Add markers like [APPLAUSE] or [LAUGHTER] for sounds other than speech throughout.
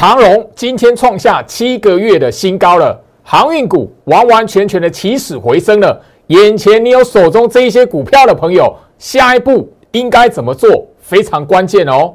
长荣今天创下七个月的新高了，航运股完完全全的起死回生了。眼前你有手中这一些股票的朋友，下一步应该怎么做？非常关键哦。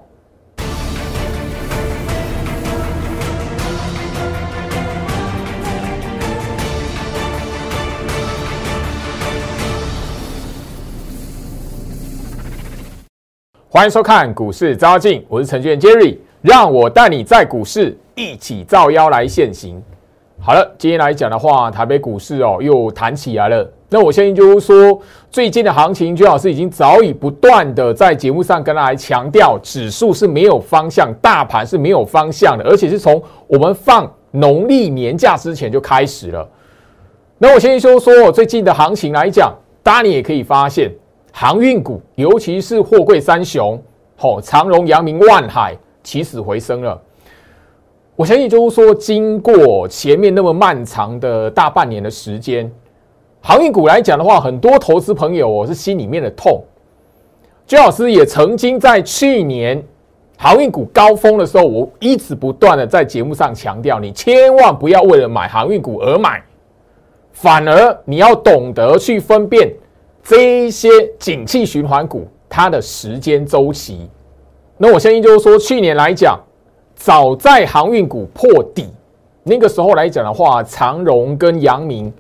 欢迎收看股市招妖镜，我是程序员 Jerry，让我带你在股市一起造妖来现行。好了，今天来讲的话，台北股市哦又弹起来了。那我相信就是说，最近的行情，朱老师已经早已不断的在节目上跟大家强调，指数是没有方向，大盘是没有方向的，而且是从我们放农历年假之前就开始了。那我先说说最近的行情来讲，大家你也可以发现。航运股，尤其是货柜三雄，吼长荣、阳明、万海起死回生了。我相信就是说，经过前面那么漫长的大半年的时间，航运股来讲的话，很多投资朋友我是心里面的痛。周老师也曾经在去年航运股高峰的时候，我一直不断的在节目上强调，你千万不要为了买航运股而买，反而你要懂得去分辨。这一些景气循环股，它的时间周期，那我相信就是说，去年来讲，早在航运股破底那个时候来讲的话，长荣跟阳明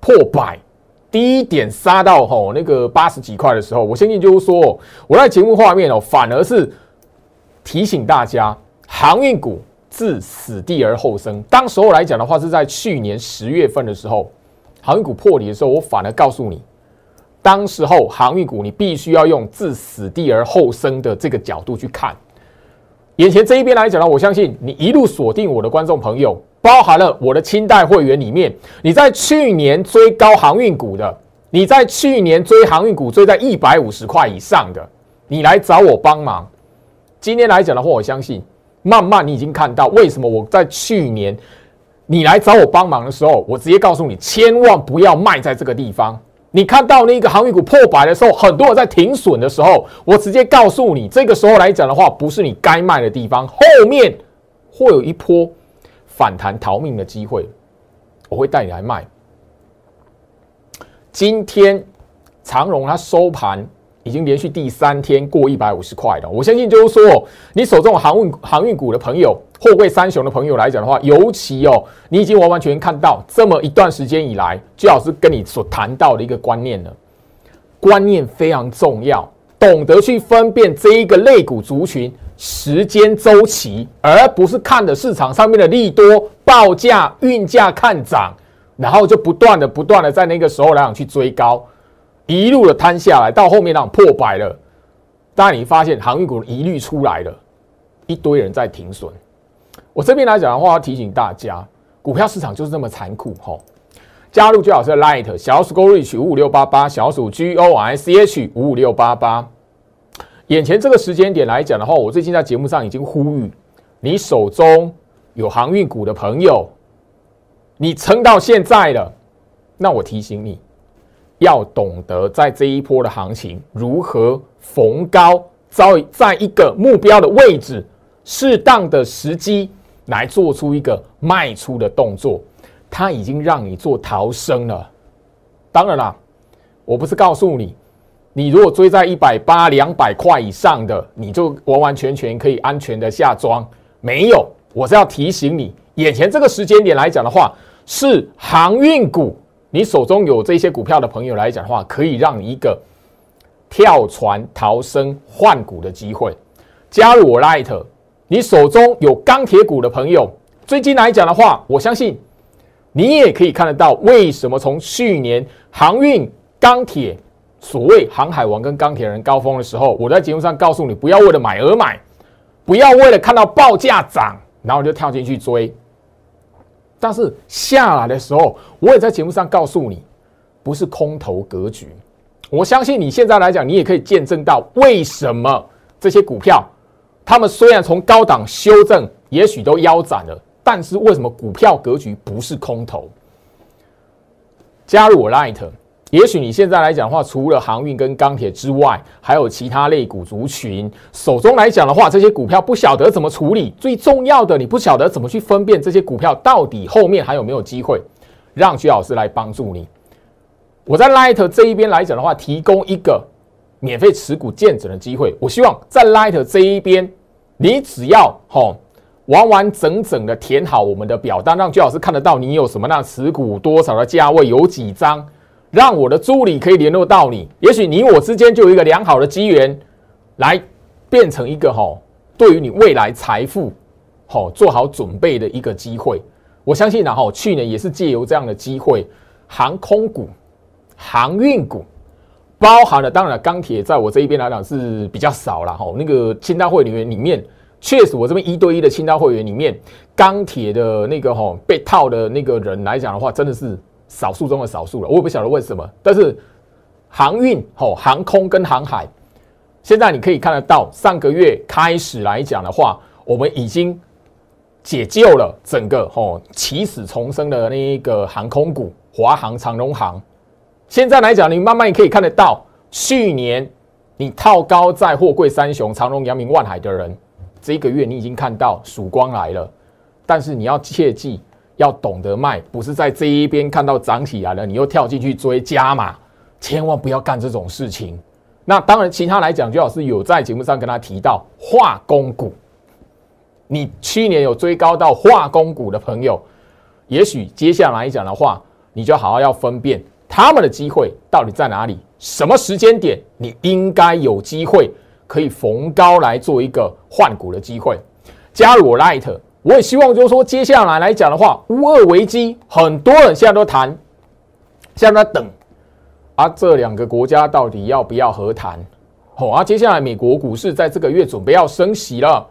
破百，低点杀到吼那个八十几块的时候，我相信就是说，我在节目画面哦，反而是提醒大家，航运股自死地而后生。当时候来讲的话，是在去年十月份的时候，航运股破底的时候，我反而告诉你。当时候航运股，你必须要用自死地而后生的这个角度去看。眼前这一边来讲呢，我相信你一路锁定我的观众朋友，包含了我的清代会员里面，你在去年追高航运股的，你在去年追航运股追在一百五十块以上的，你来找我帮忙。今天来讲的话，我相信慢慢你已经看到为什么我在去年你来找我帮忙的时候，我直接告诉你，千万不要卖在这个地方。你看到那个航运股破百的时候，很多人在停损的时候，我直接告诉你，这个时候来讲的话，不是你该卖的地方，后面会有一波反弹逃命的机会，我会带你来卖。今天长荣它收盘。已经连续第三天过一百五十块了。我相信就是说，你手中航运航运股的朋友，货柜三雄的朋友来讲的话，尤其哦，你已经完完全全看到这么一段时间以来，最好是跟你所谈到的一个观念了。观念非常重要，懂得去分辨这一个类股族群时间周期，而不是看的市场上面的利多报价、运价看涨，然后就不断的、不断的在那个时候来讲去追高。一路的摊下来，到后面那种破百了，当你发现航运股一律出来了，一堆人在停损。我这边来讲的话，要提醒大家，股票市场就是这么残酷吼。加入最好是 Light 小鼠 Go Reach 五五六八八，小鼠 G O I C H 五五六八八。眼前这个时间点来讲的话，我最近在节目上已经呼吁，你手中有航运股的朋友，你撑到现在了，那我提醒你。要懂得在这一波的行情如何逢高，在在一个目标的位置，适当的时机来做出一个卖出的动作。它已经让你做逃生了。当然啦，我不是告诉你，你如果追在一百八、两百块以上的，你就完完全全可以安全的下庄。没有，我是要提醒你，眼前这个时间点来讲的话，是航运股。你手中有这些股票的朋友来讲的话，可以让你一个跳船逃生换股的机会。加入我 Light，你手中有钢铁股的朋友，最近来讲的话，我相信你也可以看得到，为什么从去年航运钢铁所谓航海王跟钢铁人高峰的时候，我在节目上告诉你，不要为了买而买，不要为了看到报价涨，然后就跳进去追。但是下来的时候，我也在节目上告诉你，不是空头格局。我相信你现在来讲，你也可以见证到为什么这些股票，他们虽然从高档修正，也许都腰斩了，但是为什么股票格局不是空头？加入我 Light，也许你现在来讲的话，除了航运跟钢铁之外，还有其他类股族群，手中来讲的话，这些股票不晓得怎么处理。最重要的，你不晓得怎么去分辨这些股票到底后面还有没有机会，让徐老师来帮助你。我在 Light 这一边来讲的话，提供一个免费持股见证的机会。我希望在 Light 这一边，你只要吼完完整整的填好我们的表单，让徐老师看得到你有什么那持股多少的价位，有几张。让我的助理可以联络到你，也许你我之间就有一个良好的机缘，来变成一个哈，对于你未来财富好做好准备的一个机会。我相信呢哈，去年也是借由这样的机会，航空股、航运股，包含了当然钢铁，在我这一边来讲是比较少了哈。那个清单会员里面，确实我这边一对一的清大会员里面，钢铁的那个哈被套的那个人来讲的话，真的是。少数中的少数了，我也不晓得为什么。但是航运、吼航空跟航海，现在你可以看得到，上个月开始来讲的话，我们已经解救了整个吼起死重生的那一个航空股，华航、长荣航。现在来讲，你慢慢也可以看得到，去年你套高在货柜三雄长荣、阳明、万海的人，这一个月你已经看到曙光来了。但是你要切记。要懂得卖，不是在这一边看到涨起来了，你又跳进去追加码，千万不要干这种事情。那当然，其他来讲，最好是有在节目上跟他提到化工股。你去年有追高到化工股的朋友，也许接下来讲的话，你就好好要分辨他们的机会到底在哪里，什么时间点你应该有机会可以逢高来做一个换股的机会。加入我 Light。我也希望，就是说，接下来来讲的话，乌二危机，很多人现在都谈，现在在等，啊，这两个国家到底要不要和谈？好，啊，接下来美国股市在这个月准备要升息了，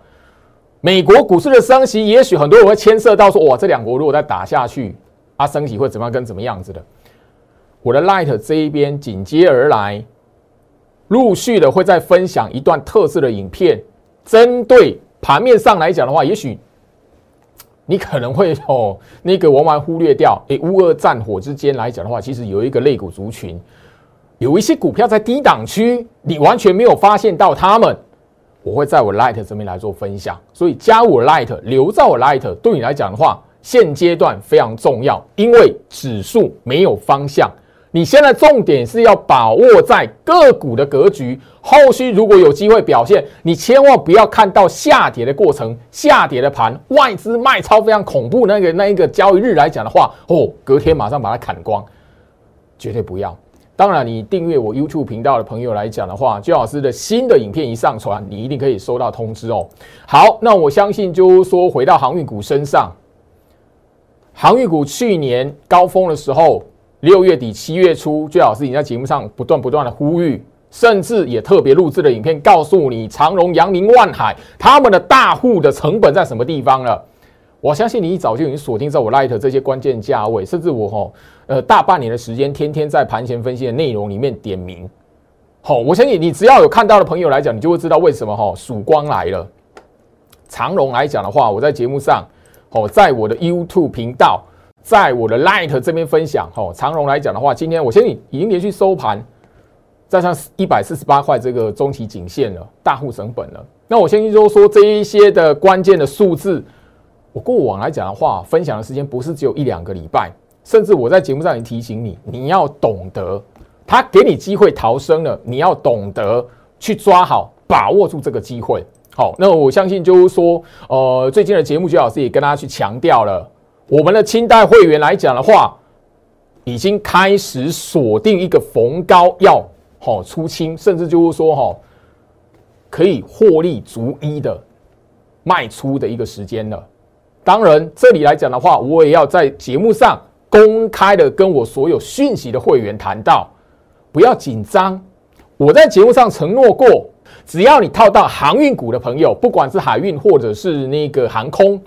美国股市的升息，也许很多人会牵涉到说，哇，这两国如果再打下去，啊，升息会怎么样，跟怎么样子的？我的 Light 这一边紧接而来，陆续的会再分享一段特色的影片，针对盘面上来讲的话，也许。你可能会哦，那个往往忽略掉，诶，乌俄战火之间来讲的话，其实有一个肋骨族群，有一些股票在低档区，你完全没有发现到他们。我会在我 Light 这边来做分享，所以加我 Light，留在我 Light，对你来讲的话，现阶段非常重要，因为指数没有方向。你现在重点是要把握在个股的格局，后续如果有机会表现，你千万不要看到下跌的过程，下跌的盘，外资卖超非常恐怖那个那一个交易日来讲的话，哦，隔天马上把它砍光，绝对不要。当然，你订阅我 YouTube 频道的朋友来讲的话，姜老师的新的影片一上传，你一定可以收到通知哦。好，那我相信就是说回到航运股身上，航运股去年高峰的时候。六月底、七月初，最好是你在节目上不断不断的呼吁，甚至也特别录制了影片，告诉你长荣、阳明、万海他们的大户的成本在什么地方了。我相信你一早就已经锁定在我 Light 这些关键价位，甚至我吼呃大半年的时间，天天在盘前分析的内容里面点名。好，我相信你只要有看到的朋友来讲，你就会知道为什么哈曙光来了。长荣来讲的话，我在节目上，哦，在我的 YouTube 频道。在我的 Light 这边分享，哈，长荣来讲的话，今天我相信已经连续收盘，站上一百四十八块这个中期颈线了，大户成本了。那我相信就是说这一些的关键的数字，我过往来讲的话，分享的时间不是只有一两个礼拜，甚至我在节目上也提醒你，你要懂得，他给你机会逃生了，你要懂得去抓好，把握住这个机会。好，那我相信就是说，呃，最近的节目，徐老师也跟大家去强调了。我们的清代会员来讲的话，已经开始锁定一个逢高要好出清，甚至就是说哈，可以获利逐一的卖出的一个时间了。当然，这里来讲的话，我也要在节目上公开的跟我所有讯息的会员谈到，不要紧张。我在节目上承诺过，只要你套到航运股的朋友，不管是海运或者是那个航空。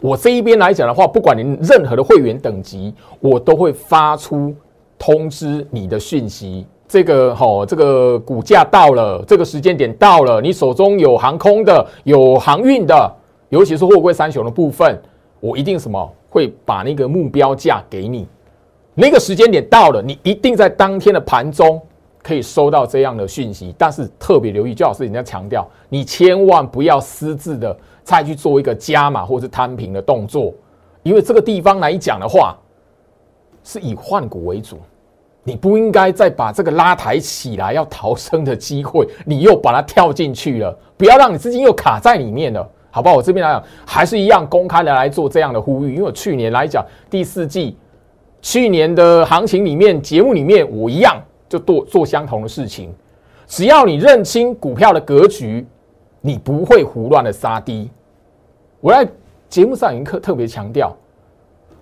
我这一边来讲的话，不管您任何的会员等级，我都会发出通知你的讯息。这个好，这个股价到了，这个时间点到了，你手中有航空的、有航运的，尤其是货柜三雄的部分，我一定什么会把那个目标价给你。那个时间点到了，你一定在当天的盘中可以收到这样的讯息。但是特别留意，最好是人家强调，你千万不要私自的再去做一个加码或是摊平的动作，因为这个地方来讲的话，是以换股为主。你不应该再把这个拉抬起来要逃生的机会，你又把它跳进去了，不要让你资金又卡在里面了，好不好？我这边来讲，还是一样公开的来做这样的呼吁，因为我去年来讲第四季，去年的行情里面节目里面，我一样就做做相同的事情，只要你认清股票的格局，你不会胡乱的杀低。我在节目上已经特特别强调。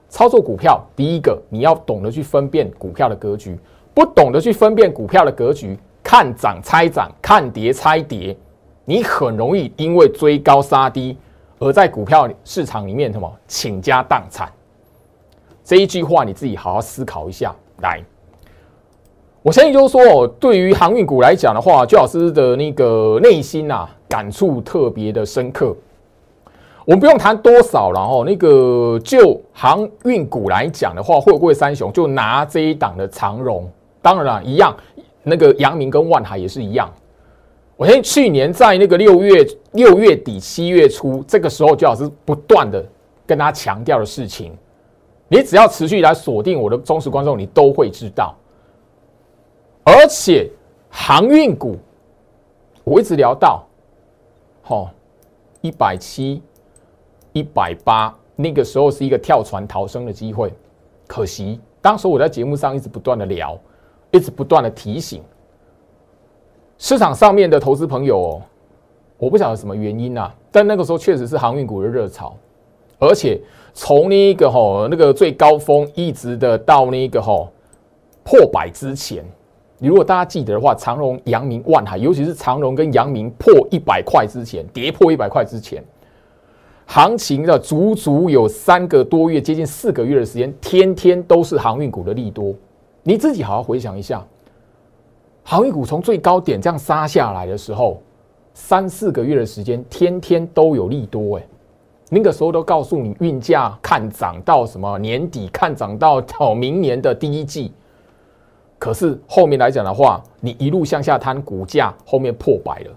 操作股票，第一个你要懂得去分辨股票的格局，不懂得去分辨股票的格局，看涨猜涨，看跌猜跌，你很容易因为追高杀低，而在股票市场里面什么倾家荡产。这一句话你自己好好思考一下。来，我相信就是说，对于航运股来讲的话，朱老师的那个内心啊，感触特别的深刻。我们不用谈多少了哦，那个就航运股来讲的话，货柜三雄就拿这一档的长荣，当然了，一样，那个阳明跟万海也是一样。我相信去年在那个六月六月底七月初这个时候，就老师不断的跟大家强调的事情，你只要持续来锁定我的忠实观众，你都会知道。而且航运股，我一直聊到，好一百七。一百八，那个时候是一个跳船逃生的机会，可惜当时我在节目上一直不断的聊，一直不断的提醒市场上面的投资朋友哦，我不晓得什么原因啊，但那个时候确实是航运股的热潮，而且从那个吼那个最高峰一直的到那个吼破百之前，你如果大家记得的话，长荣、阳明、万海，尤其是长荣跟阳明破一百块之前，跌破一百块之前。行情的足足有三个多月，接近四个月的时间，天天都是航运股的利多。你自己好好回想一下，航运股从最高点这样杀下来的时候，三四个月的时间，天天都有利多。哎，那个时候都告诉你运价看涨到什么年底，看涨到到明年的第一季。可是后面来讲的话，你一路向下摊，股价后面破百了。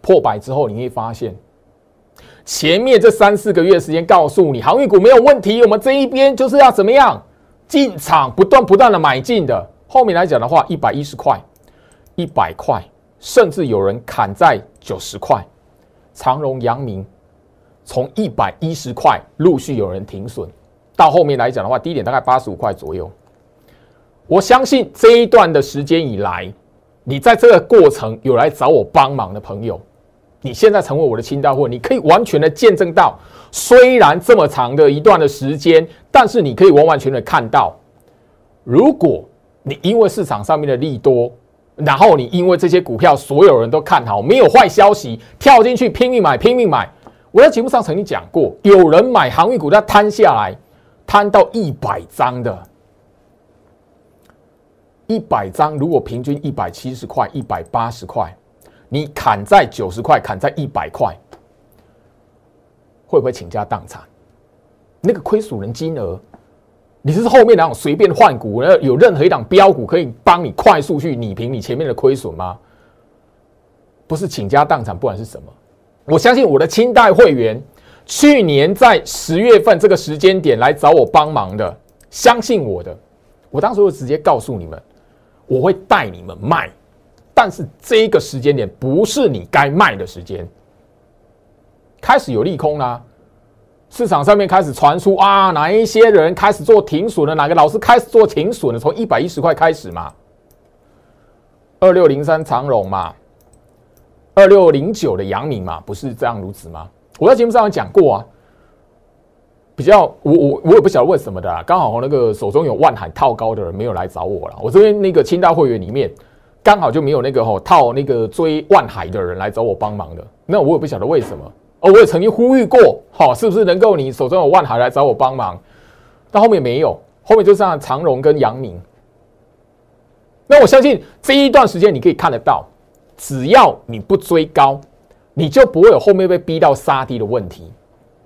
破百之后，你会发现。前面这三四个月时间，告诉你航运股没有问题，我们这一边就是要怎么样进场，不断不断的买进的。后面来讲的话，一百一十块、一百块，甚至有人砍在九十块。长荣、阳明从一百一十块陆续有人停损，到后面来讲的话，低点大概八十五块左右。我相信这一段的时间以来，你在这个过程有来找我帮忙的朋友。你现在成为我的清道货，你可以完全的见证到，虽然这么长的一段的时间，但是你可以完完全全看到，如果你因为市场上面的利多，然后你因为这些股票所有人都看好，没有坏消息，跳进去拼命买拼命买。我在节目上曾经讲过，有人买航运股，他摊下来，摊到一百张的，一百张如果平均一百七十块，一百八十块。你砍在九十块，砍在一百块，会不会倾家荡产？那个亏损的金额，你是后面那种随便换股，然后有任何一档标股可以帮你快速去拟平你前面的亏损吗？不是倾家荡产，不管是什么，我相信我的清代会员去年在十月份这个时间点来找我帮忙的，相信我的，我当时就直接告诉你们，我会带你们卖。但是这个时间点不是你该卖的时间，开始有利空啦，市场上面开始传出啊，哪一些人开始做停损了？哪个老师开始做停损了？从一百一十块开始嘛，二六零三长荣嘛，二六零九的阳明嘛，不是这样如此吗？我在节目上有讲过啊，比较我我我也不晓得为什么的，刚好那个手中有万海套高的人没有来找我了，我这边那个清大会员里面。刚好就没有那个吼套那个追万海的人来找我帮忙的，那我也不晓得为什么哦。我也曾经呼吁过，好，是不是能够你手中有万海来找我帮忙？但后面没有，后面就剩长荣跟阳明。那我相信这一段时间你可以看得到，只要你不追高，你就不会有后面被逼到杀低的问题，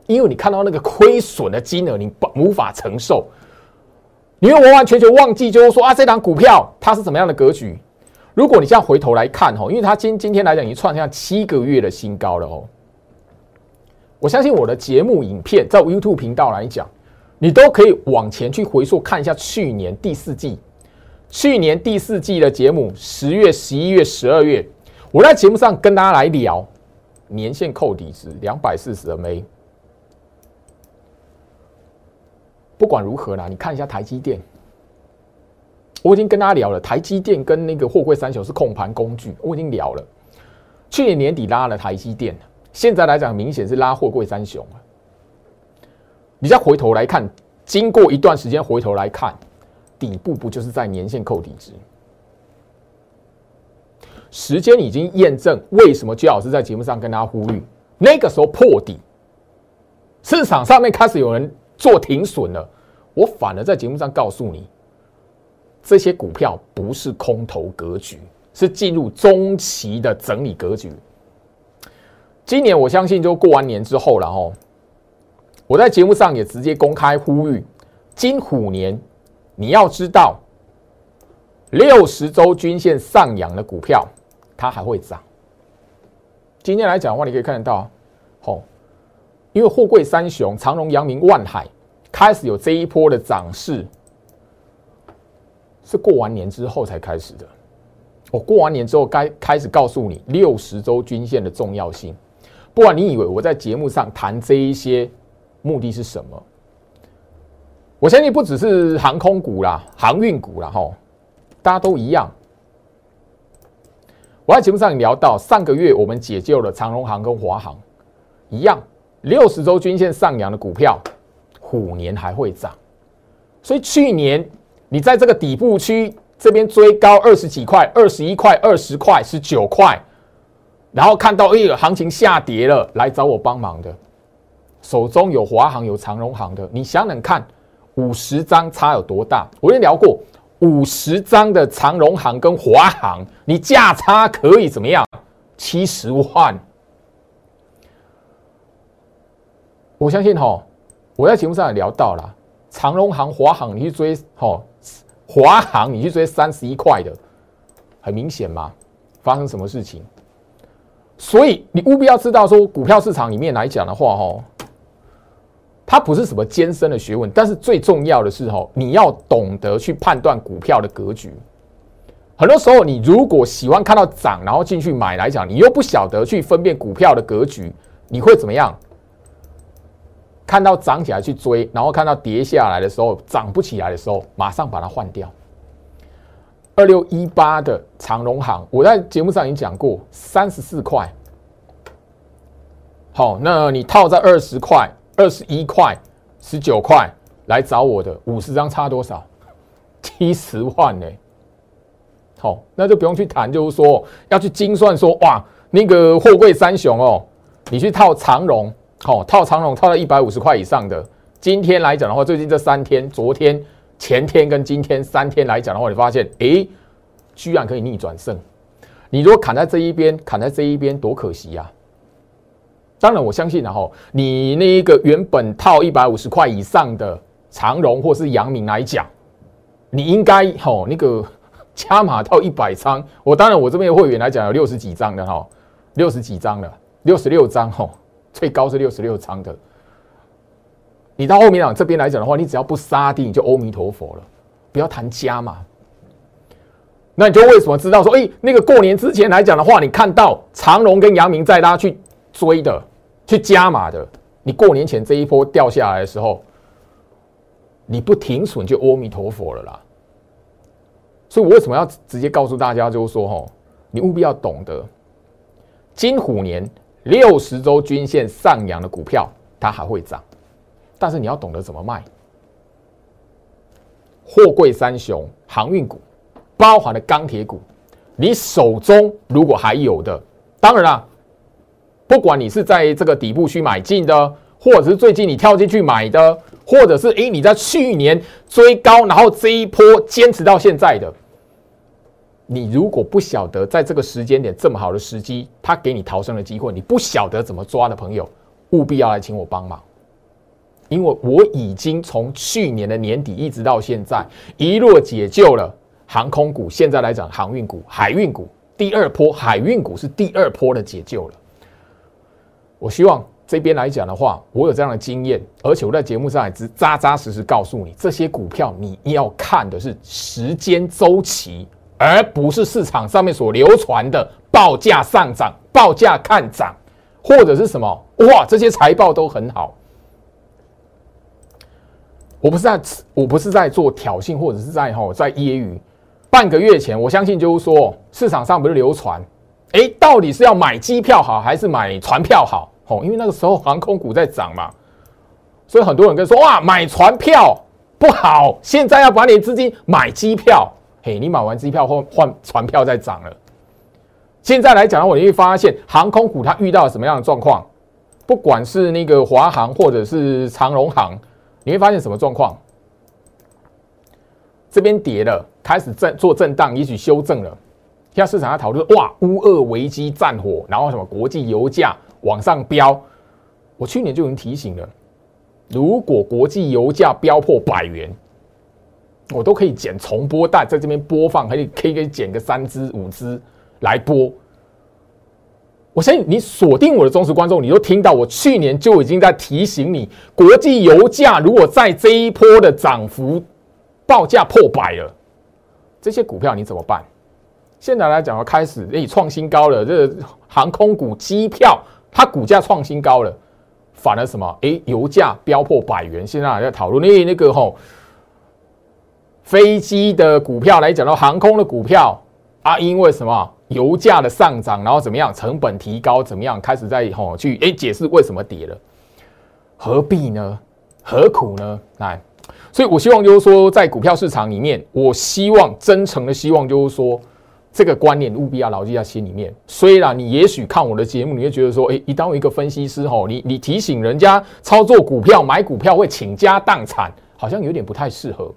因为你看到那个亏损的金额，你无法承受。你会完完全全忘记，就是说啊，这档股票它是怎么样的格局？如果你现在回头来看哦，因为它今今天来讲已经创下七个月的新高了哦。我相信我的节目影片在 YouTube 频道来讲，你都可以往前去回溯看一下去年第四季，去年第四季的节目，十月、十一月、十二月，我在节目上跟大家来聊年限扣底值两百四十 MA。不管如何啦，你看一下台积电。我已经跟大家聊了，台积电跟那个货柜三雄是控盘工具，我已经聊了。去年年底拉了台积电，现在来讲明显是拉货柜三雄。你再回头来看，经过一段时间回头来看，底部不就是在年线扣底值？时间已经验证，为什么居老师在节目上跟大家呼吁，那个时候破底，市场上面开始有人做停损了，我反而在节目上告诉你。这些股票不是空头格局，是进入中期的整理格局。今年我相信就过完年之后了哈。我在节目上也直接公开呼吁，金虎年你要知道，六十周均线上扬的股票它还会涨。今天来讲的话，你可以看得到，吼，因为货柜三雄长荣、阳明、万海开始有这一波的涨势。是过完年之后才开始的。我过完年之后该开始告诉你六十周均线的重要性。不管你以为我在节目上谈这一些目的是什么，我相信不只是航空股啦、航运股啦，哈，大家都一样。我在节目上聊到上个月我们解救了长荣航跟华航，一样六十周均线上扬的股票，虎年还会涨。所以去年。你在这个底部区这边追高二十几块、二十一块、二十块、十九块，然后看到哎，行情下跌了，来找我帮忙的，手中有华航、有长荣航的，你想想看，五十张差有多大？我跟你聊过，五十张的长荣航跟华航，你价差可以怎么样？七十万。我相信哈，我在节目上也聊到了，长荣航、华航，你去追哈。华航，你去追三十一块的，很明显嘛，发生什么事情？所以你务必要知道，说股票市场里面来讲的话，哦，它不是什么艰深的学问，但是最重要的是，哦，你要懂得去判断股票的格局。很多时候，你如果喜欢看到涨，然后进去买来讲，你又不晓得去分辨股票的格局，你会怎么样？看到涨起来去追，然后看到跌下来的时候，涨不起来的时候，马上把它换掉。二六一八的长荣行，我在节目上已经讲过，三十四块。好，那你套在二十块、二十一块、十九块来找我的，五十张差多少？七十万呢？好，那就不用去谈，就是说要去精算说，哇，那个货柜三雄哦，你去套长荣。好，套长龙套到一百五十块以上的，今天来讲的话，最近这三天，昨天、前天跟今天三天来讲的话，你发现，哎，居然可以逆转胜。你如果砍在这一边，砍在这一边，多可惜呀！当然，我相信，然后你那一个原本套一百五十块以上的长荣或是阳明来讲，你应该吼那个 [LAUGHS] 加码套一百张。我当然，我这边会员来讲有六十几张的哈，六十几张了，六十六张吼。最高是六十六仓的，你到后面讲这边来讲的话，你只要不杀低，你就阿弥陀佛了，不要谈加嘛。那你就为什么知道说，哎，那个过年之前来讲的话，你看到长隆跟阳明在拉去追的，去加码的，你过年前这一波掉下来的时候，你不停损就阿弥陀佛了啦。所以我为什么要直接告诉大家，就是说，吼，你务必要懂得金虎年。六十周均线上扬的股票，它还会涨，但是你要懂得怎么卖。货柜三雄、航运股，包含了钢铁股，你手中如果还有的，当然啦，不管你是在这个底部去买进的，或者是最近你跳进去买的，或者是诶你在去年追高，然后这一波坚持到现在的。你如果不晓得在这个时间点这么好的时机，他给你逃生的机会，你不晓得怎么抓的朋友，务必要来请我帮忙。因为我已经从去年的年底一直到现在，一路解救了航空股。现在来讲，航运股、海运股第二波，海运股是第二波的解救了。我希望这边来讲的话，我有这样的经验，而且我在节目上也只扎扎实实告诉你，这些股票你要看的是时间周期，而不是市场上面所流传的报价上涨、报价看涨，或者是什么哇，这些财报都很好。我不是在，我不是在做挑衅，或者是在吼在揶揄。半个月前，我相信就是说，市场上不是流传，哎，到底是要买机票好，还是买船票好？哦，因为那个时候航空股在涨嘛，所以很多人跟说，哇，买船票不好，现在要把你资金买机票。嘿，你买完机票后换船票再涨了。现在来讲的话，你会发现航空股它遇到什么样的状况？不管是那个华航或者是长荣航。你会发现什么状况？这边跌了，开始震做震荡，也许修正了。现在市场在讨论，哇，乌俄危机战火，然后什么国际油价往上飙。我去年就已经提醒了，如果国际油价飙破百元，我都可以剪重播带在这边播放，可以可以可以剪个三支五支来播。我相信你锁定我的忠实观众，你都听到我去年就已经在提醒你，国际油价如果在这一波的涨幅报价破百了，这些股票你怎么办？现在来讲要开始诶创新高了，这航空股、机票它股价创新高了，反而什么？诶，油价飙破百元，现在还在讨论诶那个吼飞机的股票来讲到航空的股票啊，因为什么？油价的上涨，然后怎么样？成本提高，怎么样？开始在吼去诶解释为什么跌了？何必呢？何苦呢？来，所以我希望就是说，在股票市场里面，我希望真诚的希望就是说，这个观念务必要牢记在心里面。虽然你也许看我的节目，你会觉得说，诶，一当一个分析师吼，你你提醒人家操作股票、买股票会倾家荡产，好像有点不太适合。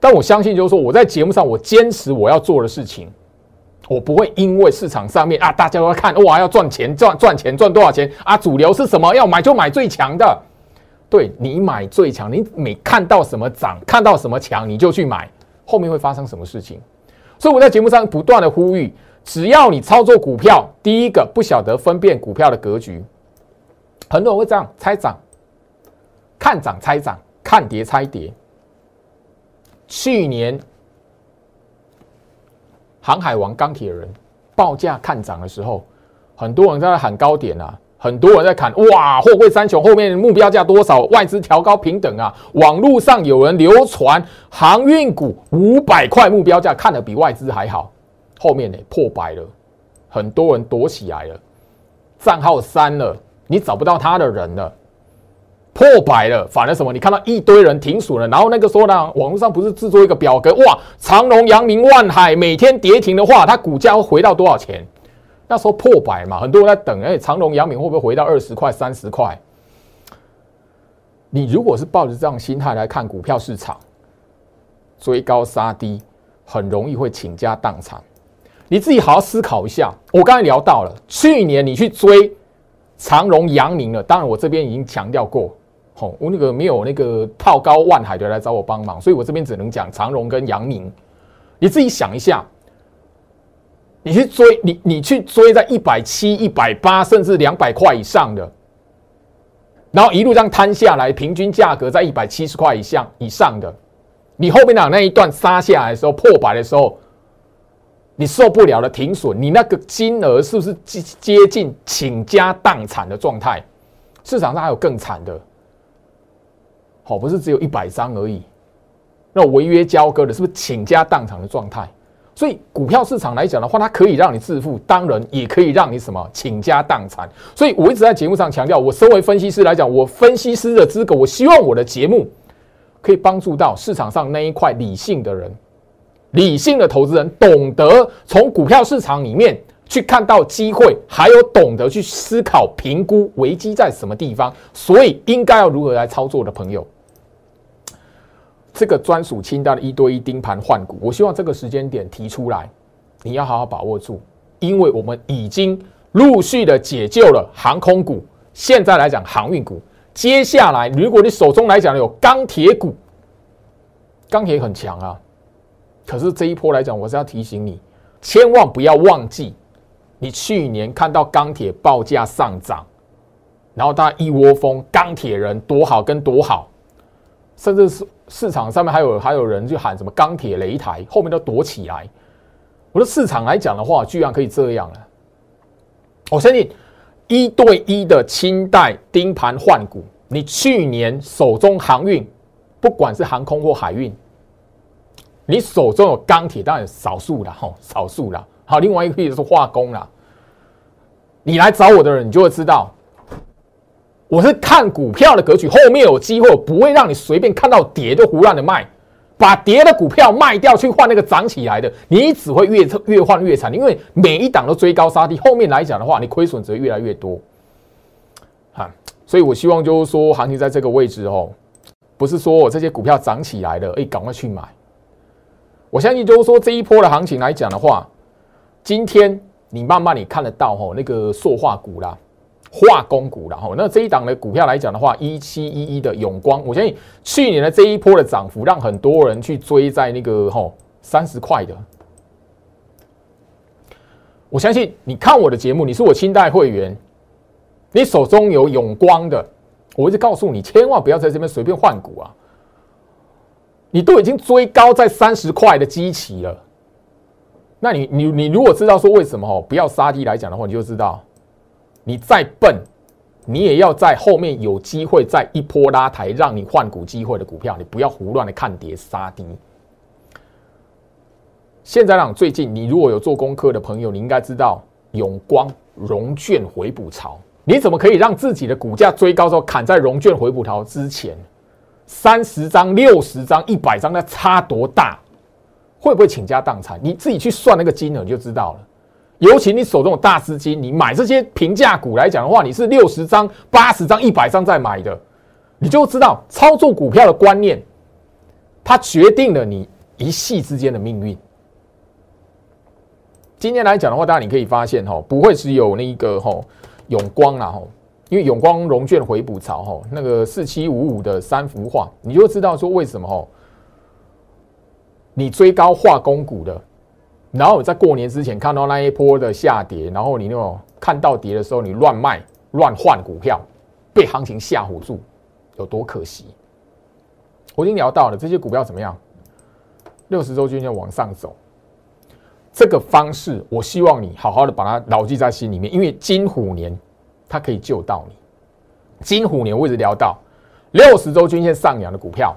但我相信就是说，我在节目上我坚持我要做的事情。我不会因为市场上面啊，大家都要看哇，要赚钱赚赚钱赚多少钱啊？主流是什么？要买就买最强的。对你买最强，你每看到什么涨，看到什么强，你就去买。后面会发生什么事情？所以我在节目上不断的呼吁，只要你操作股票，第一个不晓得分辨股票的格局，很多人会这样猜涨，看涨猜涨，看跌猜跌。去年。航海王钢铁人报价看涨的时候，很多人在喊高点啊，很多人在砍哇，货柜三雄后面目标价多少？外资调高平等啊！网络上有人流传航运股五百块目标价，看的比外资还好。后面呢破百了，很多人躲起来了，账号删了，你找不到他的人了。破百了，反而什么？你看到一堆人停损了，然后那个时候呢，网络上不是制作一个表格，哇，长隆、阳明、万海每天跌停的话，它股价会回到多少钱？那时候破百嘛，很多人在等，哎，长隆、阳明会不会回到二十块、三十块？你如果是抱着这样心态来看股票市场，追高杀低，很容易会倾家荡产。你自己好好思考一下。我刚才聊到了，去年你去追长隆、阳明了，当然我这边已经强调过。哦，我那个没有那个套高万海的来找我帮忙，所以我这边只能讲长荣跟阳明。你自己想一下，你去追你你去追在一百七、一百八，甚至两百块以上的，然后一路这样摊下来，平均价格在一百七十块以上以上的，你后面的那一段杀下来的时候破百的时候，你受不了了停损，你那个金额是不是接接近倾家荡产的状态？市场上还有更惨的。好，不是只有一百张而已，那违约交割的，是不是倾家荡产的状态？所以股票市场来讲的话，它可以让你致富，当然也可以让你什么倾家荡产。所以我一直在节目上强调，我身为分析师来讲，我分析师的资格，我希望我的节目可以帮助到市场上那一块理性的人、理性的投资人，懂得从股票市场里面。去看到机会，还有懂得去思考、评估危机在什么地方，所以应该要如何来操作的朋友，这个专属清单的一对一盯盘换股，我希望这个时间点提出来，你要好好把握住，因为我们已经陆续的解救了航空股，现在来讲航运股，接下来如果你手中来讲有钢铁股，钢铁很强啊，可是这一波来讲，我是要提醒你，千万不要忘记，你去年看到钢铁报价上涨，然后大家一窝蜂，钢铁人多好跟多好，甚至是市场上面还有还有人去喊什么钢铁擂台，后面都躲起来。我说市场来讲的话，居然可以这样了，我相信一对一的清代盯盘换股，你去年手中航运。不管是航空或海运，你手中有钢铁，当然少数了哈，少数了。好，另外一个也是化工啦。你来找我的人，你就会知道，我是看股票的格局，后面有机会，不会让你随便看到跌就胡乱的卖，把跌的股票卖掉去换那个涨起来的，你只会越越换越惨，因为每一档都追高杀低，后面来讲的话，你亏损只会越来越多。哈，所以我希望就是说，行情在这个位置哦。不是说我这些股票涨起来了，哎，赶快去买。我相信就是说这一波的行情来讲的话，今天你慢慢你看得到吼，那个塑化股啦、化工股然后，那这一档的股票来讲的话，一七一一的永光，我相信去年的这一波的涨幅，让很多人去追在那个吼三十块的。我相信你看我的节目，你是我清代会员，你手中有永光的。我一直告诉你，千万不要在这边随便换股啊！你都已经追高在三十块的基期了，那你你你如果知道说为什么哦不要杀低来讲的话，你就知道，你再笨，你也要在后面有机会再一波拉抬，让你换股机会的股票，你不要胡乱的看跌杀低。现在让最近你如果有做功课的朋友，你应该知道永光融券回补潮。你怎么可以让自己的股价追高之后砍在融券回补潮之前？三十张、六十张、一百张，那差多大？会不会倾家荡产？你自己去算那个金额就知道了。尤其你手中有大资金，你买这些平价股来讲的话，你是六十张、八十张、一百张在买的，你就知道操作股票的观念，它决定了你一系之间的命运。今天来讲的话，大家你可以发现哈，不会只有那一个哈。永光啦吼，因为永光融券回补潮吼，那个四七五五的三幅画，你就知道说为什么吼，你追高化工股的，然后在过年之前看到那一波的下跌，然后你那种看到跌的时候你乱卖乱换股票，被行情吓唬住，有多可惜？我已经聊到了这些股票怎么样，六十周均线往上走。这个方式，我希望你好好的把它牢记在心里面，因为金虎年它可以救到你。金虎年我一直聊到六十周均线上扬的股票，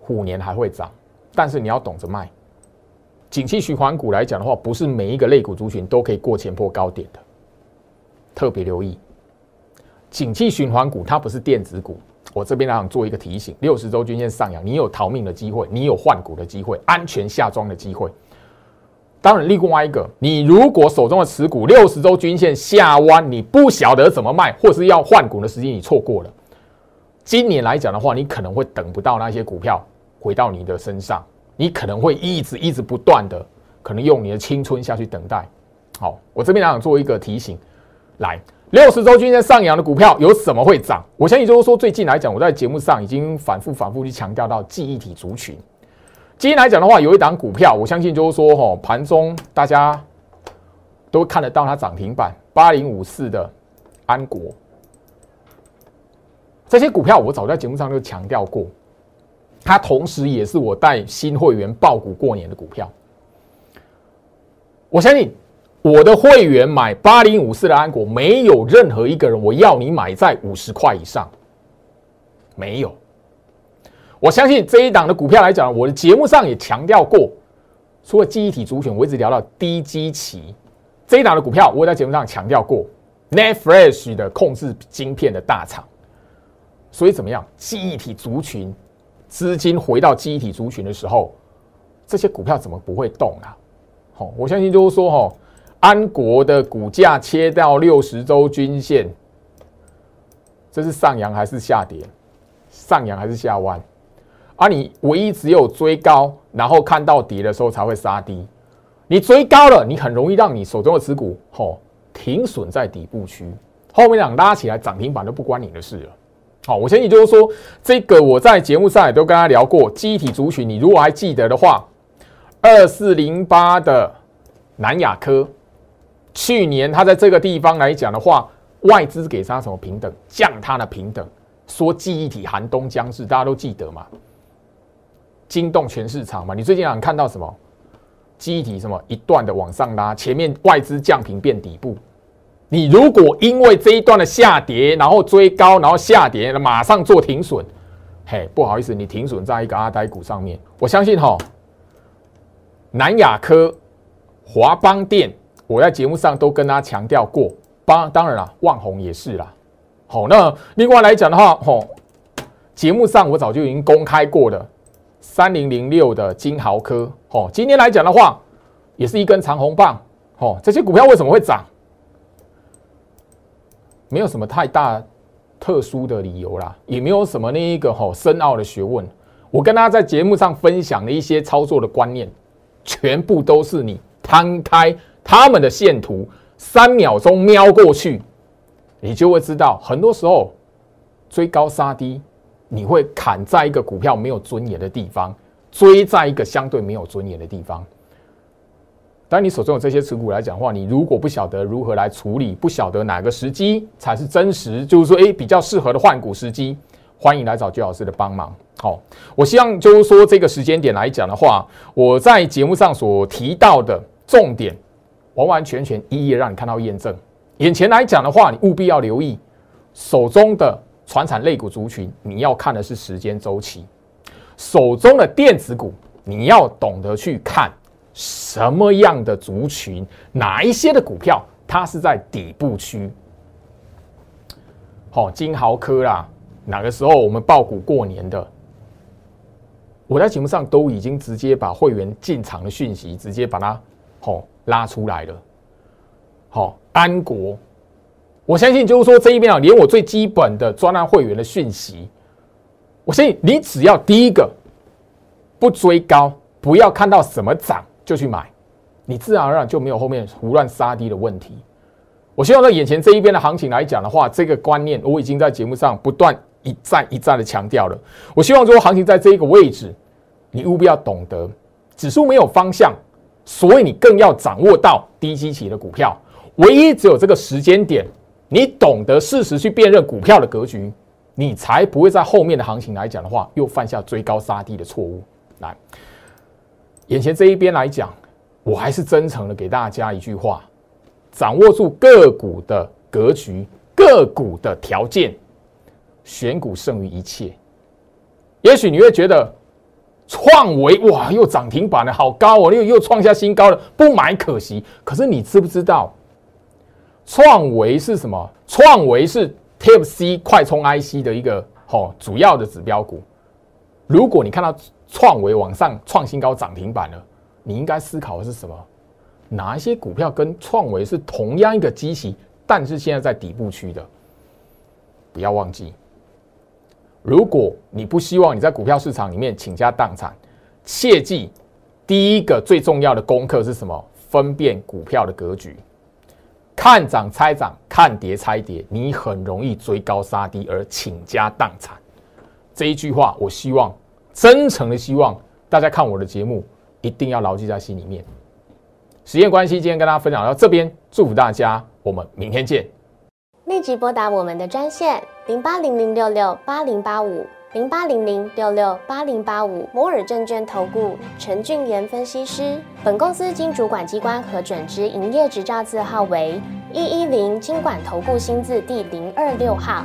虎年还会涨，但是你要懂得卖。景气循环股来讲的话，不是每一个类股族群都可以过前波高点的，特别留意。景气循环股它不是电子股，我这边来想做一个提醒：六十周均线上扬，你有逃命的机会，你有换股的机会，安全下庄的机会。当然，另外一个，你如果手中的持股六十周均线下弯，你不晓得怎么卖，或是要换股的时间你错过了。今年来讲的话，你可能会等不到那些股票回到你的身上，你可能会一直一直不断的，可能用你的青春下去等待。好，我这边想做一个提醒，来，六十周均线上扬的股票有什么会涨？我相信就是说，最近来讲，我在节目上已经反复反复去强调到记忆体族群。今天来讲的话，有一档股票，我相信就是说，哈，盘中大家都看得到它涨停板八零五四的安国，这些股票我早在节目上就强调过，它同时也是我带新会员爆股过年的股票。我相信我的会员买八零五四的安国，没有任何一个人我要你买在五十块以上，没有。我相信这一档的股票来讲，我的节目上也强调过，除了记忆体族群，我一直聊到低基期这一档的股票，我在节目上强调过，Netfresh 的控制晶片的大厂，所以怎么样？记忆体族群资金回到记忆体族群的时候，这些股票怎么不会动啊？好，我相信就是说，哈，安国的股价切到六十周均线，这是上扬还是下跌？上扬还是下弯？而你唯一只有追高，然后看到跌的时候才会杀低。你追高了，你很容易让你手中的持股吼停损在底部区，后面两拉起来涨停板都不关你的事了。好，我相信就是说，这个我在节目上也都跟他聊过，记忆体族群，你如果还记得的话，二四零八的南亚科，去年他在这个地方来讲的话，外资给他什么平等，降他的平等，说记忆体寒冬将至，大家都记得嘛，惊动全市场嘛。你最近想看到什么？记忆体什么一段的往上拉，前面外资降平变底部。你如果因为这一段的下跌，然后追高，然后下跌，马上做停损，嘿，不好意思，你停损在一个阿呆股上面。我相信哈，南亚科、华邦电，我在节目上都跟他强调过。当当然了，万宏也是啦。好，那另外来讲的话，吼，节目上我早就已经公开过的三零零六的金豪科，吼，今天来讲的话，也是一根长红棒，吼，这些股票为什么会涨？没有什么太大特殊的理由啦，也没有什么那一个吼深奥的学问。我跟大家在节目上分享的一些操作的观念，全部都是你摊开他们的线图，三秒钟瞄过去，你就会知道，很多时候追高杀低，你会砍在一个股票没有尊严的地方，追在一个相对没有尊严的地方。当你手中有这些持股来讲的话，你如果不晓得如何来处理，不晓得哪个时机才是真实，就是说，哎，比较适合的换股时机，欢迎来找居老师的帮忙。好，我希望就是说，这个时间点来讲的话，我在节目上所提到的重点，完完全全一一让你看到验证。眼前来讲的话，你务必要留意手中的传产类股族群，你要看的是时间周期；手中的电子股，你要懂得去看。什么样的族群，哪一些的股票，它是在底部区？好，金豪科啦，哪个时候我们爆股过年的？我在节目上都已经直接把会员进场的讯息，直接把它好拉出来了。好，安国，我相信就是说这一边啊，连我最基本的专栏会员的讯息，我相信你只要第一个不追高，不要看到什么涨。就去买，你自然而然就没有后面胡乱杀低的问题。我希望在眼前这一边的行情来讲的话，这个观念我已经在节目上不断一再一再的强调了。我希望说行情在这一个位置，你务必要懂得指数没有方向，所以你更要掌握到低基期的股票。唯一只有这个时间点，你懂得适时去辨认股票的格局，你才不会在后面的行情来讲的话，又犯下追高杀低的错误。来。眼前这一边来讲，我还是真诚的给大家一句话：掌握住个股的格局、个股的条件，选股胜于一切。也许你会觉得创维哇又涨停板了，好高哦，又又创下新高了，不买可惜。可是你知不知道，创维是什么？创维是 TFC 快充 IC 的一个好主要的指标股。如果你看到创维往上创新高涨停板了，你应该思考的是什么？哪一些股票跟创维是同样一个机型，但是现在在底部区的？不要忘记，如果你不希望你在股票市场里面倾家荡产，切记第一个最重要的功课是什么？分辨股票的格局，看涨猜涨，看跌猜跌，你很容易追高杀低而倾家荡产。这一句话，我希望真诚的希望大家看我的节目，一定要牢记在心里面。时间关系，今天跟大家分享到这边，祝福大家，我们明天见。立即拨打我们的专线零八零零六六八零八五零八零零六六八零八五摩尔证券投顾陈俊言分析师。本公司经主管机关核准之营业执照字号为一一零金管投顾新字第零二六号。